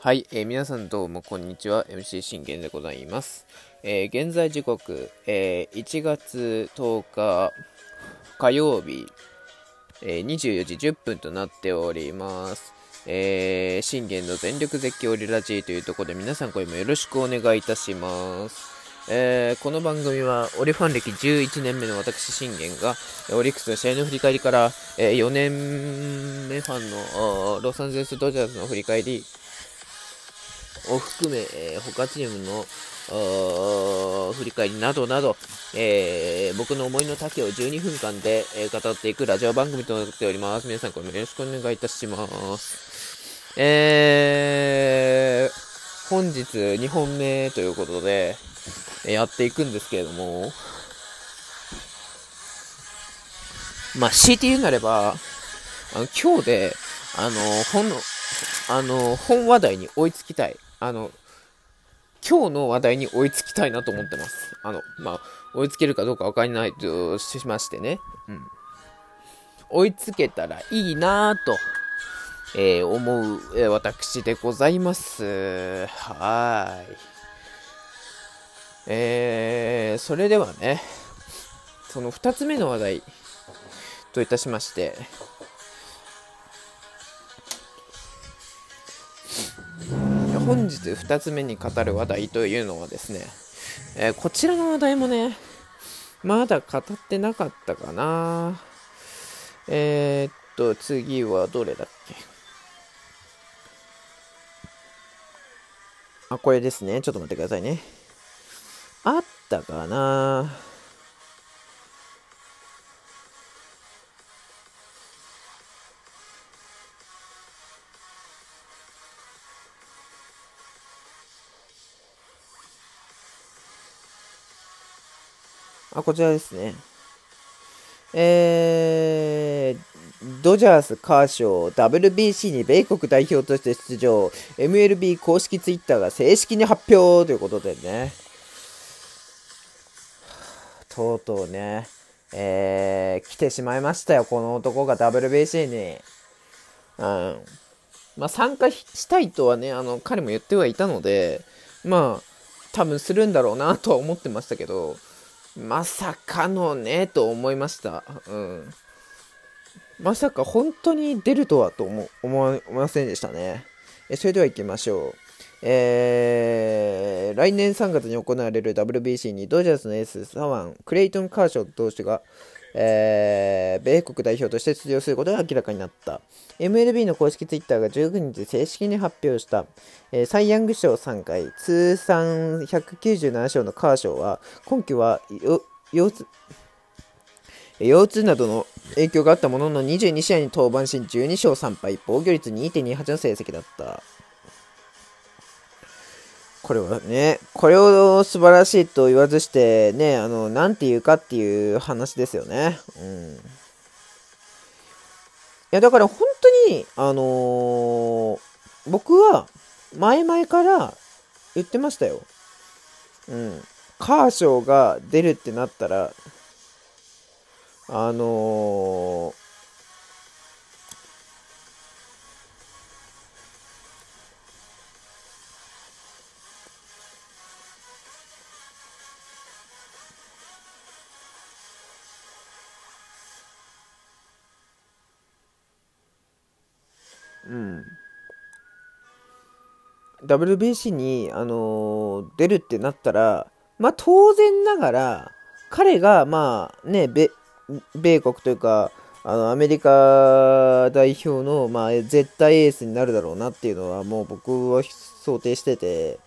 はい、えー、皆さんどうもこんにちは。MC 信玄でございます、えー、現在時刻、えー、1月10日火曜日、え、24時10分となっております。えー、信玄の全力絶叫リラジーというところで皆さん今夜もよろしくお願いいたします。えー、この番組はオリファン歴11年目の私信玄がオリックスの試合の振り返りから、えー、4年目ファンのロサンゼルスドジャースの振り返りを含め、えー、他チームの振り返りなどなど、えー、僕の思いの丈を12分間で、え、語っていくラジオ番組となっております。皆さん、これもよろしくお願いいたします。えー、本日2本目ということで、やっていくんですけれども、まあ、強いて言うなれば、あの、今日で、あの、本の、あの、本話題に追いつきたい。あの、今日の話題に追いつきたいなと思ってます。あの、まあ、追いつけるかどうかわかんないとしましてね。うん。追いつけたらいいなぁと、えー、思う、えー、私でございます。はい。えー、それではね、その2つ目の話題といたしまして、本日2つ目に語る話題というのはですね、えー、こちらの話題もね、まだ語ってなかったかな。えー、っと、次はどれだっけあ、これですね。ちょっと待ってくださいね。あったかなあ、こちらですね。えー、ドジャース、カーショー、WBC に米国代表として出場、MLB 公式ツイッターが正式に発表ということでね。とうとうね、えー、来てしまいましたよ、この男が WBC に。うん。まあ、参加したいとはね、あの、彼も言ってはいたので、まあ、多分するんだろうなとは思ってましたけど、まさかのね、と思いました。うん。まさか本当に出るとはと思思いませんでしたね。えそれでは行きましょう。えー、来年3月に行われる WBC にドジャースのエース左腕クレイトン・カーショー投手が、えー、米国代表として出場することが明らかになった。MLB の公式ツイッターが19日正式に発表した、えー、サイ・ヤング賞3回通算197勝のカーショーは今季は腰痛腰痛などの影響があったものの22試合に登板し12勝3敗防御率2.28の成績だった。これはね、これを素晴らしいと言わずしてね、あの、なんて言うかっていう話ですよね。うん。いや、だから本当に、あのー、僕は前々から言ってましたよ。うん。カーショーが出るってなったら、あのーうん。WBC に、あのー、出るってなったら、まあ当然ながら、彼が、まあね、米国というか、あのアメリカ代表の、まあ、絶対エースになるだろうなっていうのはもう僕は想定してて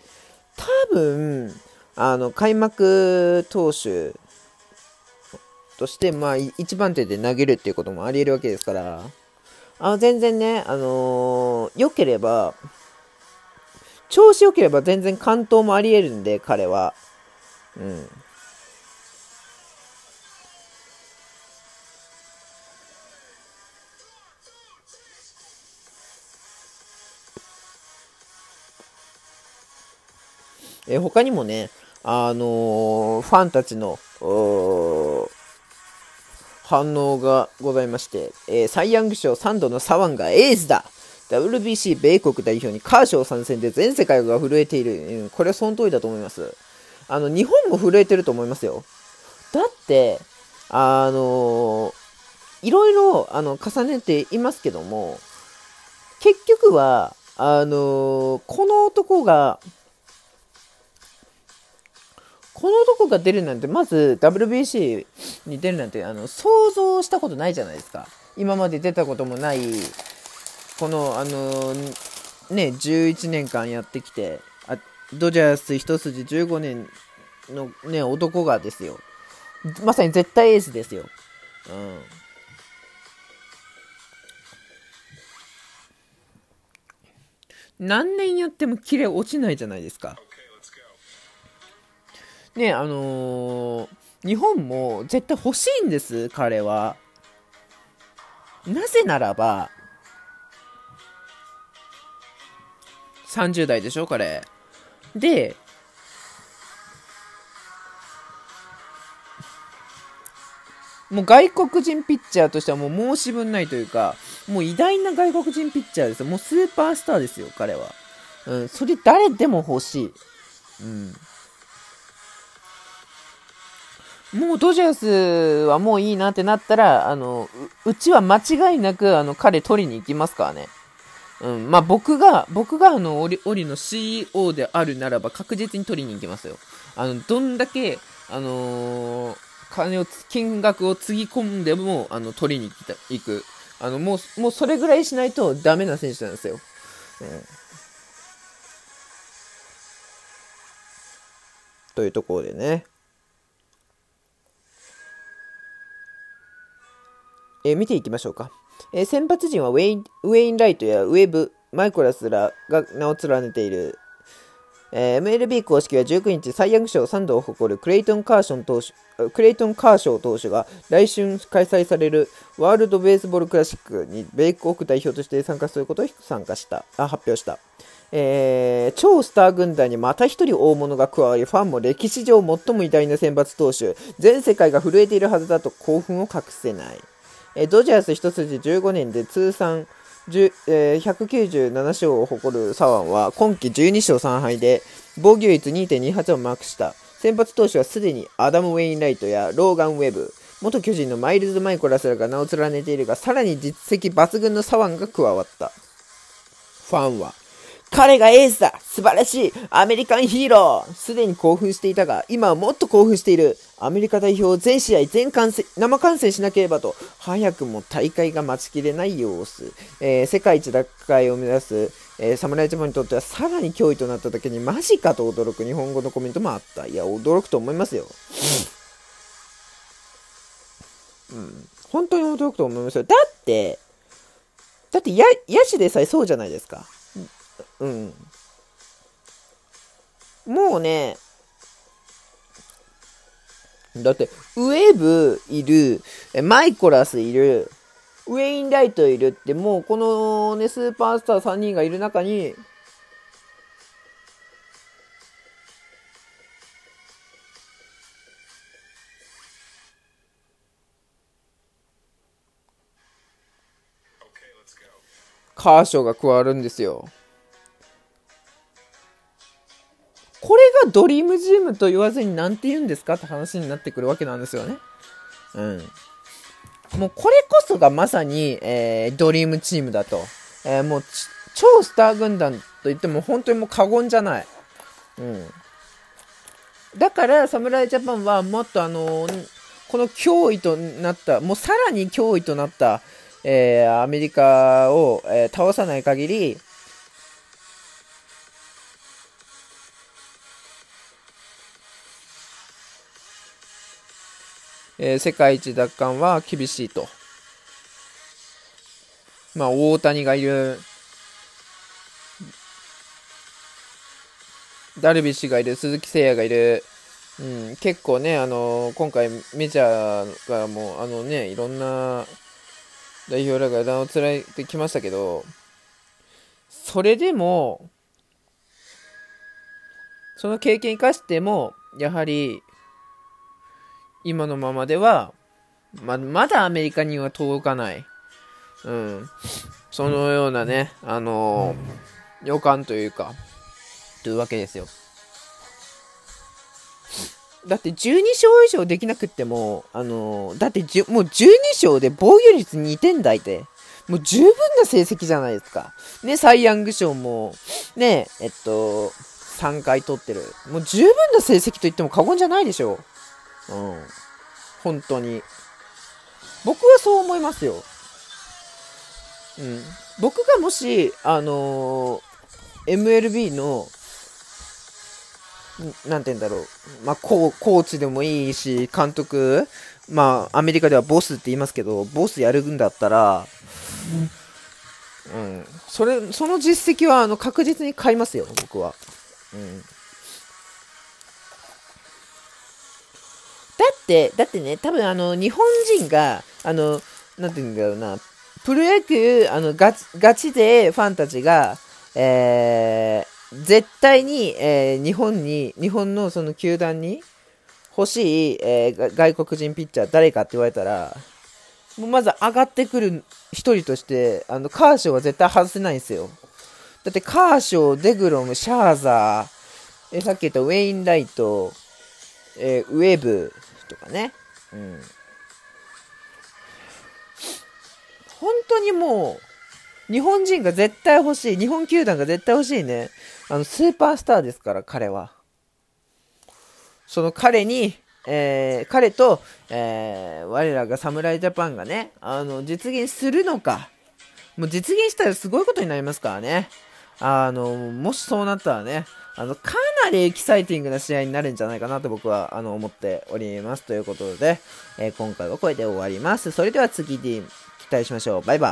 多分あの開幕投手として、まあ、1番手で投げるっていうこともありえるわけですからあ、全然ね、あのー、良ければ、調子良ければ全然関東もあり得るんで、彼は。うん。え他にもね、あのー、ファンたちの、反応がございまして、えー、サイ・ヤング賞3度の左腕がエースだ WBC 米国代表にカーショー参戦で全世界が震えている。うん、これはその通りだと思います。あの、日本も震えてると思いますよ。だって、あのー、いろいろ、あの、重ねていますけども、結局は、あのー、この男が、この男が出るなんて、まず WBC に出るなんて、あの、想像したことないじゃないですか。今まで出たこともない、この、あの、ね、11年間やってきて、あドジャース一筋15年のね、男がですよ。まさに絶対エースですよ。うん。何年やっても綺麗落ちないじゃないですか。ねあのー、日本も絶対欲しいんです、彼は。なぜならば、30代でしょ、彼。で、もう外国人ピッチャーとしてはもう申し分ないというか、もう偉大な外国人ピッチャーです。もうスーパースターですよ、彼は。うん、それ誰でも欲しい。うん。もうドジャースはもういいなってなったら、あの、うちは間違いなく、あの、彼取りに行きますからね。うん、まあ僕が、僕があの、オリ、オリの CEO であるならば確実に取りに行きますよ。あの、どんだけ、あのー金を、金額をつぎ込んでも、あの、取りに行く。あの、もう、もうそれぐらいしないとダメな選手なんですよ。うん、というところでね。えー、見ていきましょうか。えー、先発陣はウェインウェインライトやウェブ、マイコラスらが名を連ねている。えー、MLB 公式は19日、サイ・ヤング賞3度を誇るクレイトン・カーション投手、クレイトン・カーショー投手が来春開催されるワールド・ベースボール・クラシックに米国代表として参加することを参加した。あ発表した、えー、超スター軍団にまた一人大物が加わりファンも歴史上最も偉大な選抜投手。全世界が震えているはずだと興奮を隠せない、え、ドジャース一筋15年で通算えー、197勝を誇る左腕は今季12勝3敗で防御率2.28をマークした。先発投手はすでにアダム・ウェインライトやローガン・ウェブ。元巨人のマイルズ・マイコラスらが名を連ねているがさらに実績抜群の左腕が加わった。ファンは彼がエースだ素晴らしいアメリカンヒーローすでに興奮していたが、今はもっと興奮しているアメリカ代表を全試合全観戦、生観戦しなければと、早くも大会が待ちきれない様子。えー、世界一奪回を目指す、えー、侍ジャパンにとってはさらに脅威となった時にマジかと驚く日本語のコメントもあった。いや、驚くと思いますよ。うん。本当に驚くと思いますよ。だって、だってや野手でさえそうじゃないですか。うん。もうね、だって、ウェーブいる、マイコラスいる、ウェインライトいるって、もうこのね、スーパースター3人がいる中に、カーショーが加わるんですよ。ドリームジムと言わずに何て言うんですかって話になってくるわけなんですよね。うん。もうこれこそがまさに、えー、ドリームチームだと。えー、もう超スター軍団と言っても本当にもう過言じゃない。うん。だから侍ジャパンはもっとあのー、この脅威となった、もうさらに脅威となった、えー、アメリカを、えー、倒さない限り、えー、世界一奪還は厳しいと。まあ、大谷がいる、ダルビッシュがいる、鈴木誠也がいる、うん、結構ね、あのー、今回メジャーがもう、あのね、いろんな代表らが名を連ねてきましたけど、それでも、その経験生かしても、やはり、今のままでは、ま、まだアメリカには届かない。うん。そのようなね、あのー、予感というか、というわけですよ。だって12勝以上できなくっても、あのー、だってもう12勝で防御率2点台で、もう十分な成績じゃないですか。ね、サイ・ヤング賞も、ね、えっと、3回取ってる。もう十分な成績と言っても過言じゃないでしょ。ううん。本当に。僕はそう思いますよ。うん。僕がもし、あのー、MLB の、なんて言うんだろう。まあ、コーチでもいいし、監督、まあ、アメリカではボスって言いますけど、ボスやるんだったら、うん、それ、その実績は、あの、確実に買いますよ、僕は。うん。だって、だってね、多分あの、日本人が、あの、なんて言うんだろうな、プロ野球、あの、ガチ、ガチでファンたちが、えー、絶対に、えー、日本に、日本のその球団に欲しい、えー、外国人ピッチャー誰かって言われたら、もうまず上がってくる一人として、あの、カーショーは絶対外せないんですよ。だってカーショー、デグロム、シャーザー、えさっき言ったウェインライト、えー、ウェブとかね。うん。本当にもう、日本人が絶対欲しい、日本球団が絶対欲しいね。あの、スーパースターですから、彼は。その彼に、えー、彼と、えー、我らが侍ジャパンがね、あの、実現するのか。もう実現したらすごいことになりますからね。あの、もしそうなったらね、あの、かなりエキサイティングな試合になるんじゃないかなと僕は、あの、思っております。ということで、えー、今回はこれで終わります。それでは次に期待しましょう。バイバイ。